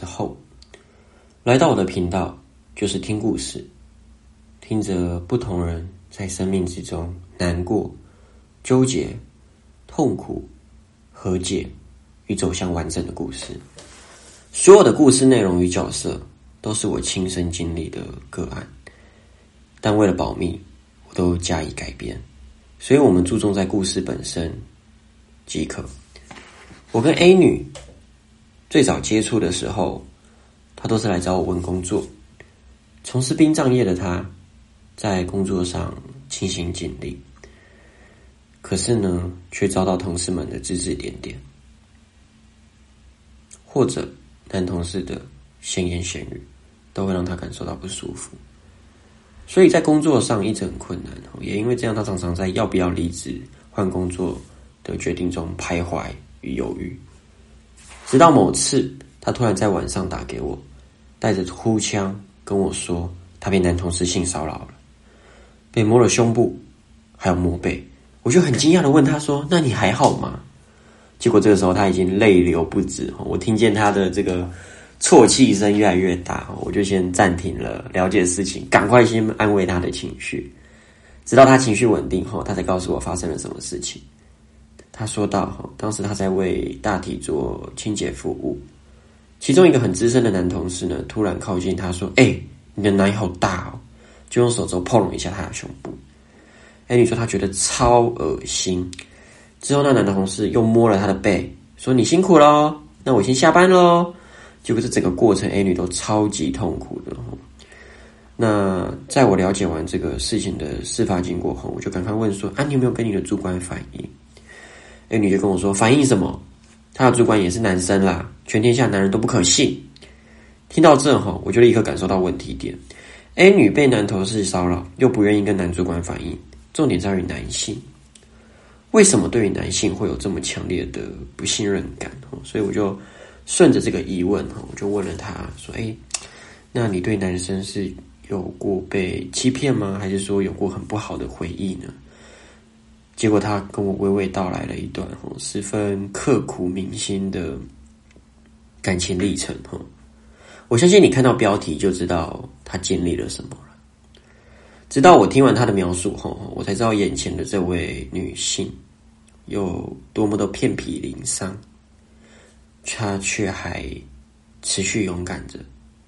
之后。来到我的频道，就是听故事，听着不同人在生命之中难过、纠结、痛苦、和解与走向完整的故事。所有的故事内容与角色都是我亲身经历的个案，但为了保密，我都加以改编。所以，我们注重在故事本身即可。我跟 A 女最早接触的时候，他都是来找我问工作。从事殡葬业的他，在工作上尽心尽力，可是呢，却遭到同事们的指指点点，或者男同事的闲言闲语，都会让他感受到不舒服。所以在工作上一直很困难，也因为这样，他常常在要不要离职换工作的决定中徘徊与犹豫。直到某次，他突然在晚上打给我，带着哭腔跟我说，他被男同事性骚扰了，被摸了胸部，还有摸背。我就很惊讶的问他说：“那你还好吗？”结果这个时候他已经泪流不止，我听见他的这个。啜泣声越来越大，我就先暂停了了解事情，赶快先安慰他的情绪，直到他情绪稳定后，他才告诉我发生了什么事情。他说到：“哈，当时他在为大体做清洁服务，其中一个很资深的男同事呢，突然靠近他说：‘哎，你的奶好大哦！’就用手肘碰了一下他的胸部。哎，女说他觉得超恶心。之后那男同事又摸了他的背，说：‘你辛苦喽，那我先下班喽。’结果这整个过程，A 女都超级痛苦的。那在我了解完这个事情的事发经过后，我就赶快问说：“啊，你有没有跟你的主管反映？”A 女就跟我说：“反映什么？她的主管也是男生啦，全天下男人都不可信。”听到这哈，我就立刻感受到问题点：A 女被男同事骚扰，又不愿意跟男主管反映，重点在于男性。为什么对于男性会有这么强烈的不信任感？所以我就。顺着这个疑问哈，我就问了他说：“哎，那你对男生是有过被欺骗吗？还是说有过很不好的回忆呢？”结果他跟我娓娓道来了一段哈，十分刻骨铭心的感情历程哈。我相信你看到标题就知道他经历了什么了。直到我听完他的描述后，我才知道眼前的这位女性有多么的遍体鳞伤。他却还持续勇敢着，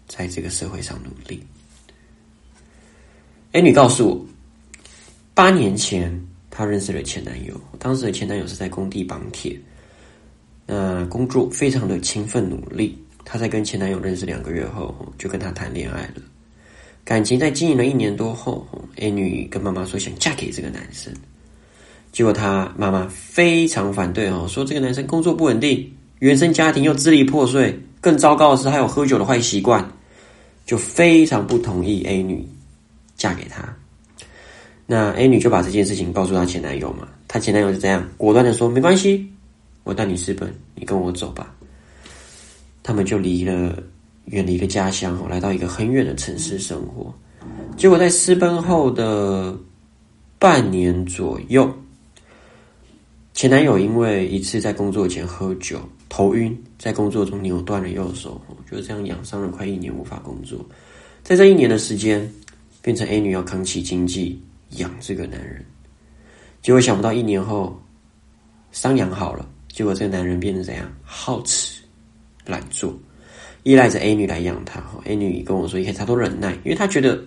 在这个社会上努力。A 女告诉我，八年前她认识了前男友，当时的前男友是在工地绑铁，那工作非常的勤奋努力。她在跟前男友认识两个月后，就跟他谈恋爱了。感情在经营了一年多后，A 女跟妈妈说想嫁给这个男生，结果她妈妈非常反对哦，说这个男生工作不稳定。原生家庭又支离破碎，更糟糕的是还有喝酒的坏习惯，就非常不同意 A 女嫁给他。那 A 女就把这件事情告诉她前男友嘛，她前男友是这样果断的说：“没关系，我带你私奔，你跟我走吧。”他们就离了，远离了家乡来到一个很远的城市生活。结果在私奔后的半年左右，前男友因为一次在工作前喝酒。头晕，在工作中扭断了右手，就这样养伤了快一年，无法工作。在这一年的时间，变成 A 女要扛起经济养这个男人。结果想不到一年后，伤养好了，结果这个男人变成怎样？好吃、懒做，依赖着 A 女来养他。A 女跟我说，一开始他都忍耐，因为他觉得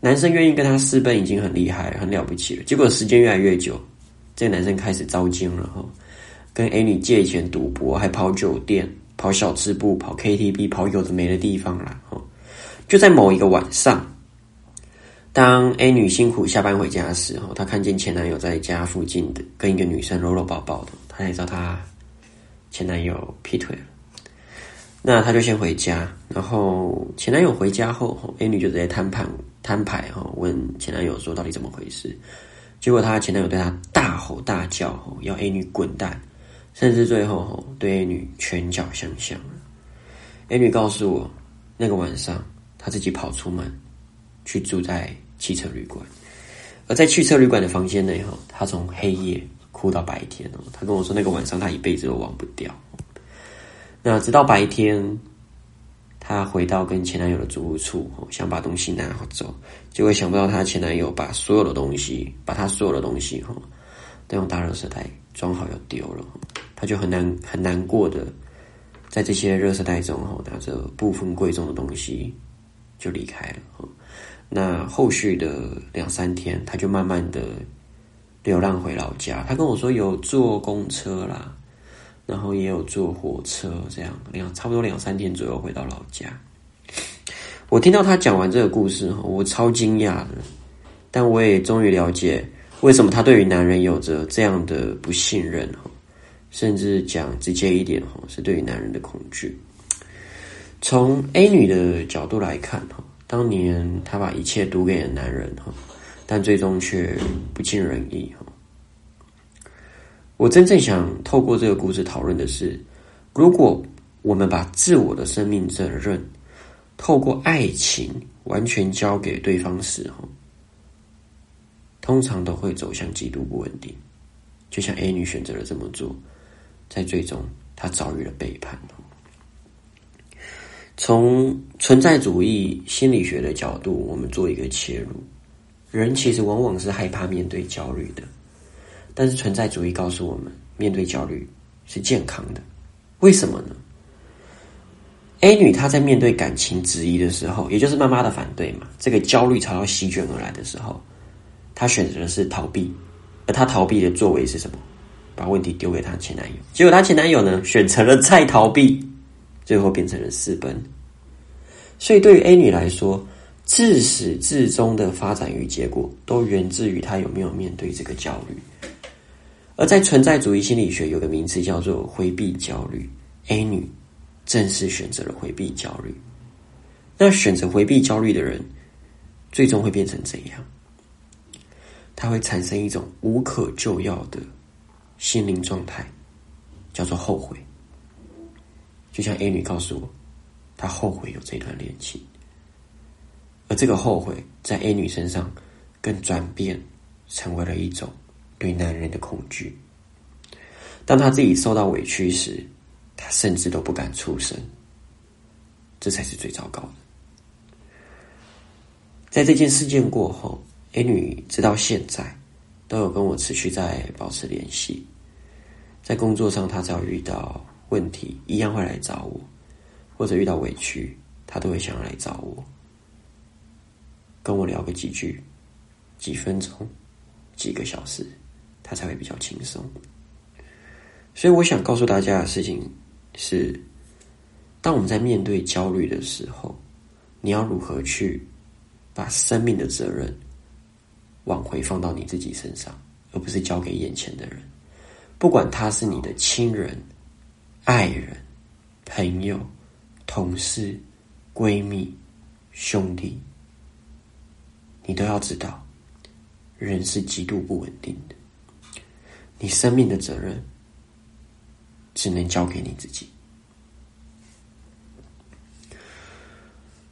男生愿意跟他私奔已经很厉害、很了不起了。结果时间越来越久，这个男生开始糟心了哈。跟 A 女借钱赌博，还跑酒店、跑小吃部、跑 KTV、跑有的没的地方啦。哦，就在某一个晚上，当 A 女辛苦下班回家时，候她看见前男友在家附近的跟一个女生搂搂抱抱的，她才知道她前男友劈腿了。那她就先回家，然后前男友回家后，A 女就直接摊牌摊牌哈，问前男友说到底怎么回事？结果她前男友对她大吼大叫，要 A 女滚蛋。甚至最后吼对 A 女拳脚相向，A 女告诉我，那个晚上她自己跑出门，去住在汽车旅馆，而在汽车旅馆的房间内哈，她从黑夜哭到白天哦。她跟我说，那个晚上她一辈子都忘不掉。那直到白天她回到跟前男友的租屋处，想把东西拿走，结果想不到她前男友把所有的东西，把她所有的东西哈，都用大热色袋装好要丢了，她就很难很难过的，在这些热色袋中哈，拿着部分贵重的东西就离开了。那后续的两三天，他就慢慢的流浪回老家。他跟我说有坐公车啦。然后也有坐火车，这样两差不多两三天左右回到老家。我听到他讲完这个故事，我超惊讶的，但我也终于了解为什么他对于男人有着这样的不信任甚至讲直接一点是对于男人的恐惧。从 A 女的角度来看哈，当年她把一切赌给了男人哈，但最终却不尽人意哈。我真正想透过这个故事讨论的是，如果我们把自我的生命责任透过爱情完全交给对方时，候，通常都会走向极度不稳定。就像 A 女选择了这么做，在最终她遭遇了背叛。从存在主义心理学的角度，我们做一个切入，人其实往往是害怕面对焦虑的。但是存在主义告诉我们，面对焦虑是健康的。为什么呢？A 女她在面对感情质疑的时候，也就是妈妈的反对嘛，这个焦虑朝要席卷而来的时候，她选择的是逃避，而她逃避的作为是什么？把问题丢给她前男友。结果她前男友呢，选择了再逃避，最后变成了私奔。所以对于 A 女来说，自始至终的发展与结果，都源自于她有没有面对这个焦虑。而在存在主义心理学有个名词叫做回避焦虑，A 女正是选择了回避焦虑。那选择回避焦虑的人，最终会变成怎样？他会产生一种无可救药的心灵状态，叫做后悔。就像 A 女告诉我，她后悔有这段恋情，而这个后悔在 A 女身上更转变成为了一种。对男人的恐惧，当她自己受到委屈时，她甚至都不敢出声。这才是最糟糕的。在这件事件过后，A 女直到现在都有跟我持续在保持联系。在工作上，她只要遇到问题，一样会来找我；或者遇到委屈，他都会想要来找我，跟我聊个几句、几分钟、几个小时。他才会比较轻松，所以我想告诉大家的事情是：当我们在面对焦虑的时候，你要如何去把生命的责任往回放到你自己身上，而不是交给眼前的人。不管他是你的亲人、爱人、朋友、同事、闺蜜、兄弟，你都要知道，人是极度不稳定的。你生命的责任只能交给你自己。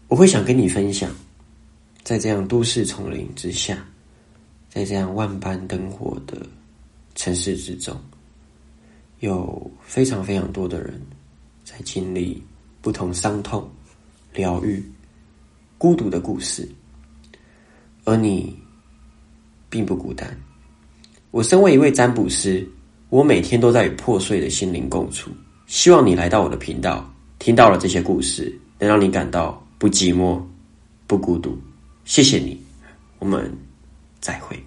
我会想跟你分享，在这样都市丛林之下，在这样万般灯火的城市之中，有非常非常多的人在经历不同伤痛、疗愈、孤独的故事，而你并不孤单。我身为一位占卜师，我每天都在与破碎的心灵共处。希望你来到我的频道，听到了这些故事，能让你感到不寂寞、不孤独。谢谢你，我们再会。